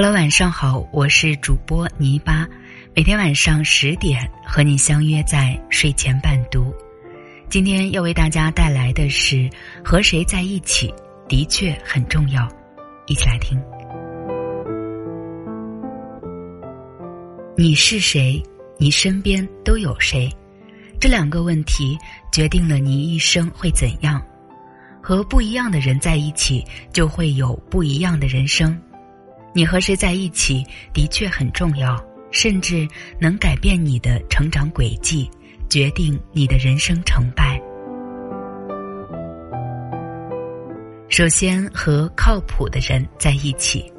Hello，晚上好，我是主播泥巴，每天晚上十点和你相约在睡前伴读。今天要为大家带来的是和谁在一起的确很重要，一起来听。你是谁？你身边都有谁？这两个问题决定了你一生会怎样。和不一样的人在一起，就会有不一样的人生。你和谁在一起的确很重要，甚至能改变你的成长轨迹，决定你的人生成败。首先，和靠谱的人在一起。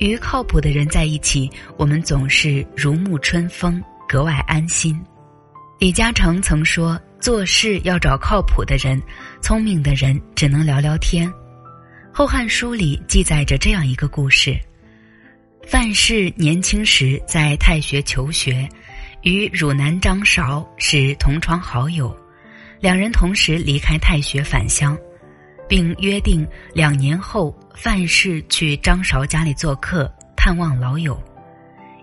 与靠谱的人在一起，我们总是如沐春风，格外安心。李嘉诚曾说。做事要找靠谱的人，聪明的人只能聊聊天。《后汉书》里记载着这样一个故事：范氏年轻时在太学求学，与汝南张韶是同窗好友，两人同时离开太学返乡，并约定两年后范氏去张韶家里做客探望老友。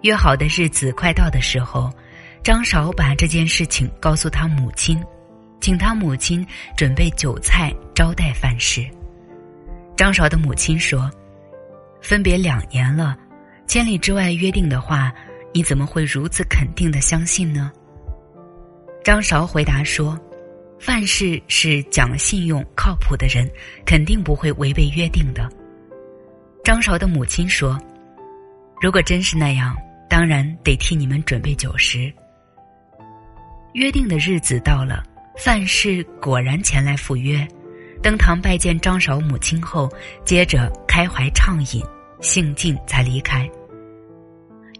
约好的日子快到的时候。张韶把这件事情告诉他母亲，请他母亲准备酒菜招待范氏。张韶的母亲说：“分别两年了，千里之外约定的话，你怎么会如此肯定的相信呢？”张韶回答说：“范氏是讲信用、靠谱的人，肯定不会违背约定的。”张韶的母亲说：“如果真是那样，当然得替你们准备酒食。”约定的日子到了，范氏果然前来赴约，登堂拜见张韶母亲后，接着开怀畅饮，兴尽才离开。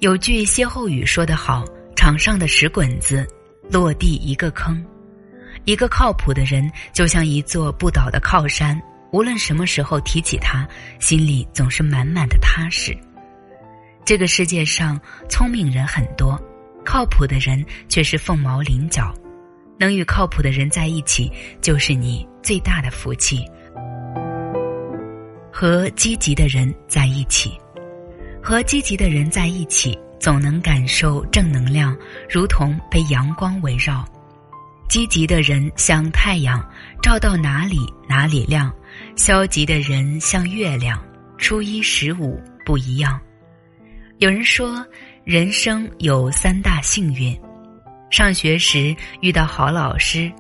有句歇后语说得好：“场上的石滚子，落地一个坑。”一个靠谱的人就像一座不倒的靠山，无论什么时候提起他，心里总是满满的踏实。这个世界上聪明人很多。靠谱的人却是凤毛麟角，能与靠谱的人在一起，就是你最大的福气。和积极的人在一起，和积极的人在一起，总能感受正能量，如同被阳光围绕。积极的人像太阳，照到哪里哪里亮；消极的人像月亮，初一十五不一样。有人说。人生有三大幸运：上学时遇到好老师，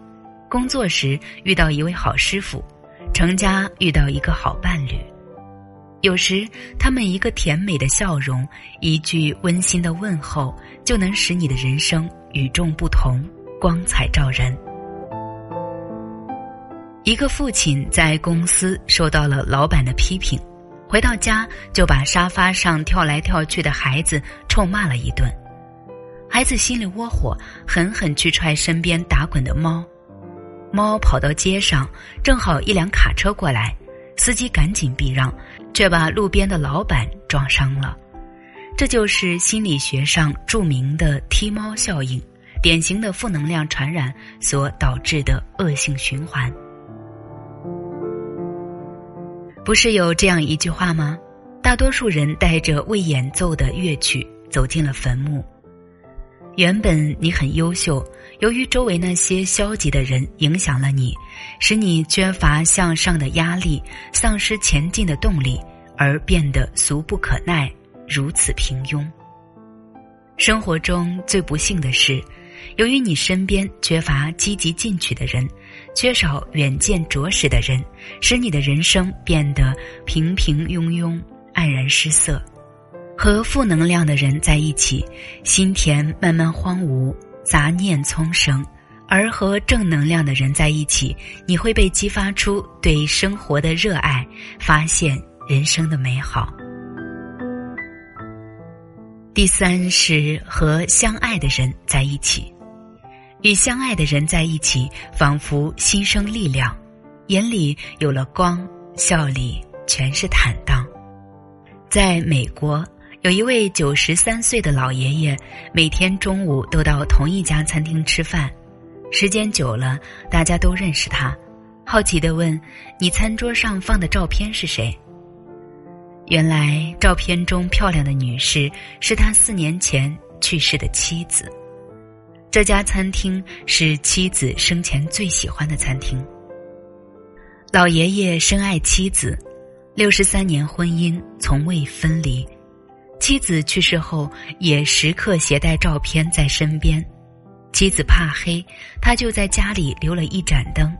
工作时遇到一位好师傅，成家遇到一个好伴侣。有时，他们一个甜美的笑容，一句温馨的问候，就能使你的人生与众不同，光彩照人。一个父亲在公司受到了老板的批评。回到家就把沙发上跳来跳去的孩子臭骂了一顿，孩子心里窝火，狠狠去踹身边打滚的猫，猫跑到街上，正好一辆卡车过来，司机赶紧避让，却把路边的老板撞伤了。这就是心理学上著名的踢猫效应，典型的负能量传染所导致的恶性循环。不是有这样一句话吗？大多数人带着未演奏的乐曲走进了坟墓。原本你很优秀，由于周围那些消极的人影响了你，使你缺乏向上的压力，丧失前进的动力，而变得俗不可耐，如此平庸。生活中最不幸的是。由于你身边缺乏积极进取的人，缺少远见卓识的人，使你的人生变得平平庸庸、黯然失色。和负能量的人在一起，心田慢慢荒芜，杂念丛生；而和正能量的人在一起，你会被激发出对生活的热爱，发现人生的美好。第三是和相爱的人在一起。与相爱的人在一起，仿佛心生力量，眼里有了光，笑里全是坦荡。在美国，有一位九十三岁的老爷爷，每天中午都到同一家餐厅吃饭，时间久了，大家都认识他，好奇的问：“你餐桌上放的照片是谁？”原来照片中漂亮的女士是他四年前去世的妻子。这家餐厅是妻子生前最喜欢的餐厅。老爷爷深爱妻子，六十三年婚姻从未分离。妻子去世后，也时刻携带照片在身边。妻子怕黑，他就在家里留了一盏灯，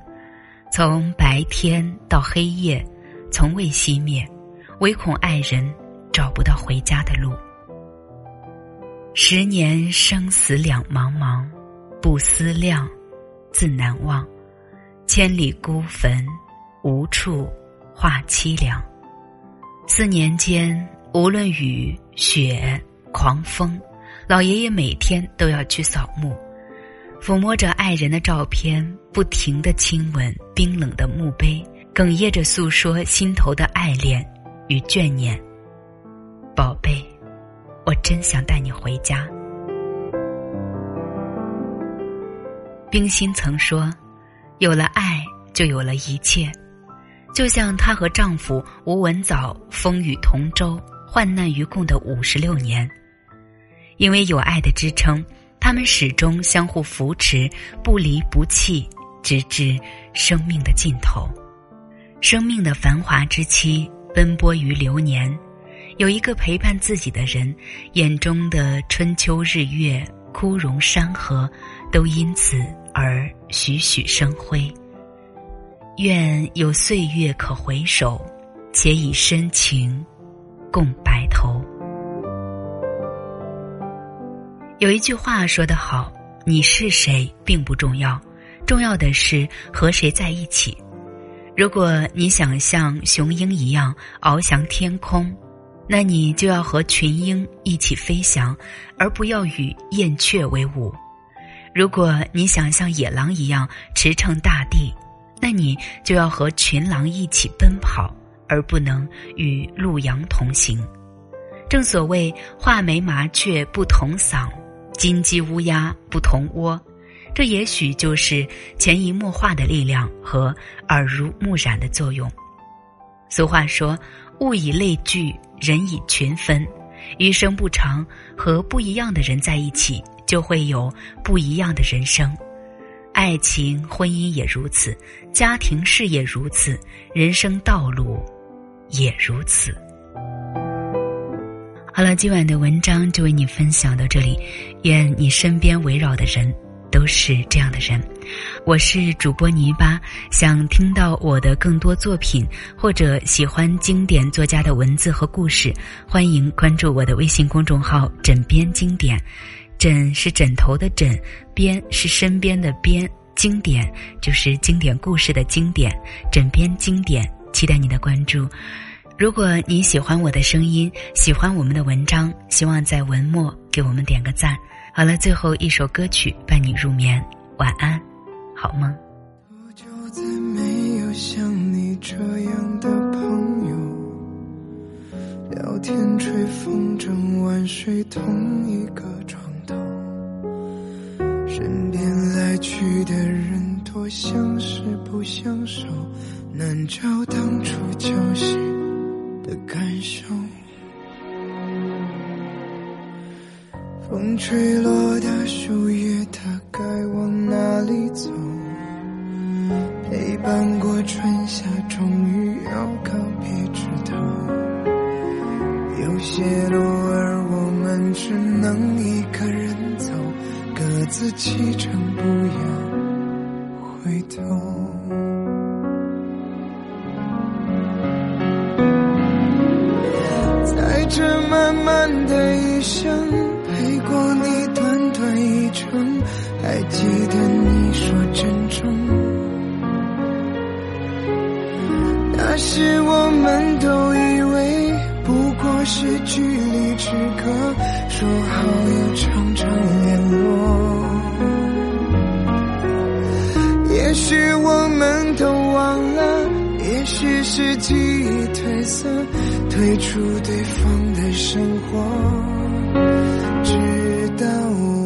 从白天到黑夜，从未熄灭，唯恐爱人找不到回家的路。十年生死两茫茫，不思量，自难忘。千里孤坟，无处话凄凉。四年间，无论雨雪狂风，老爷爷每天都要去扫墓，抚摸着爱人的照片，不停的亲吻冰冷的墓碑，哽咽着诉说心头的爱恋与眷念。宝贝。我真想带你回家。冰心曾说：“有了爱，就有了一切。”就像她和丈夫吴文藻风雨同舟、患难与共的五十六年，因为有爱的支撑，他们始终相互扶持，不离不弃，直至生命的尽头。生命的繁华之期，奔波于流年。有一个陪伴自己的人，眼中的春秋日月、枯荣山河，都因此而栩栩生辉。愿有岁月可回首，且以深情共白头。有一句话说得好：“你是谁并不重要，重要的是和谁在一起。”如果你想像雄鹰一样翱翔天空。那你就要和群鹰一起飞翔，而不要与燕雀为伍。如果你想像野狼一样驰骋大地，那你就要和群狼一起奔跑，而不能与鹿羊同行。正所谓画眉麻雀不同嗓，金鸡乌鸦不同窝。这也许就是潜移默化的力量和耳濡目染的作用。俗话说：“物以类聚。”人以群分，余生不长，和不一样的人在一起，就会有不一样的人生。爱情、婚姻也如此，家庭、事业如此，人生道路也如此。好了，今晚的文章就为你分享到这里，愿你身边围绕的人。都是这样的人，我是主播泥巴。想听到我的更多作品，或者喜欢经典作家的文字和故事，欢迎关注我的微信公众号“枕边经典”。枕是枕头的枕，边是身边的边，经典就是经典故事的经典。枕边经典，期待你的关注。如果你喜欢我的声音，喜欢我们的文章，希望在文末给我们点个赞。好了，最后一首歌曲伴你入眠，晚安，好梦。多久再没有像你这样的朋友？聊天吹风筝晚睡同一个床头，身边来去的人多相识不相守，难找当初交心的感受。风吹落的树叶，它该往哪里走？陪伴过春夏，终于要告别枝头。有些路儿，我们只能一个人走，各自启程，不要回头。在这漫漫的一生。陪过你短短一程，还记得你说珍重。那时我们都以为不过是距离之隔，说好要常常是记忆褪色退出对方的生活。直到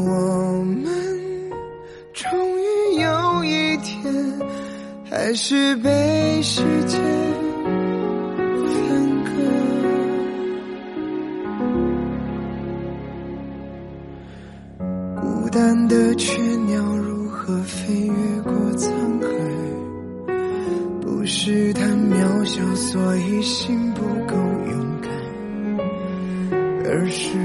我们终于有一天还是被时间分割。孤单的去是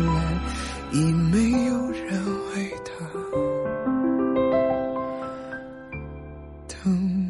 来，等待。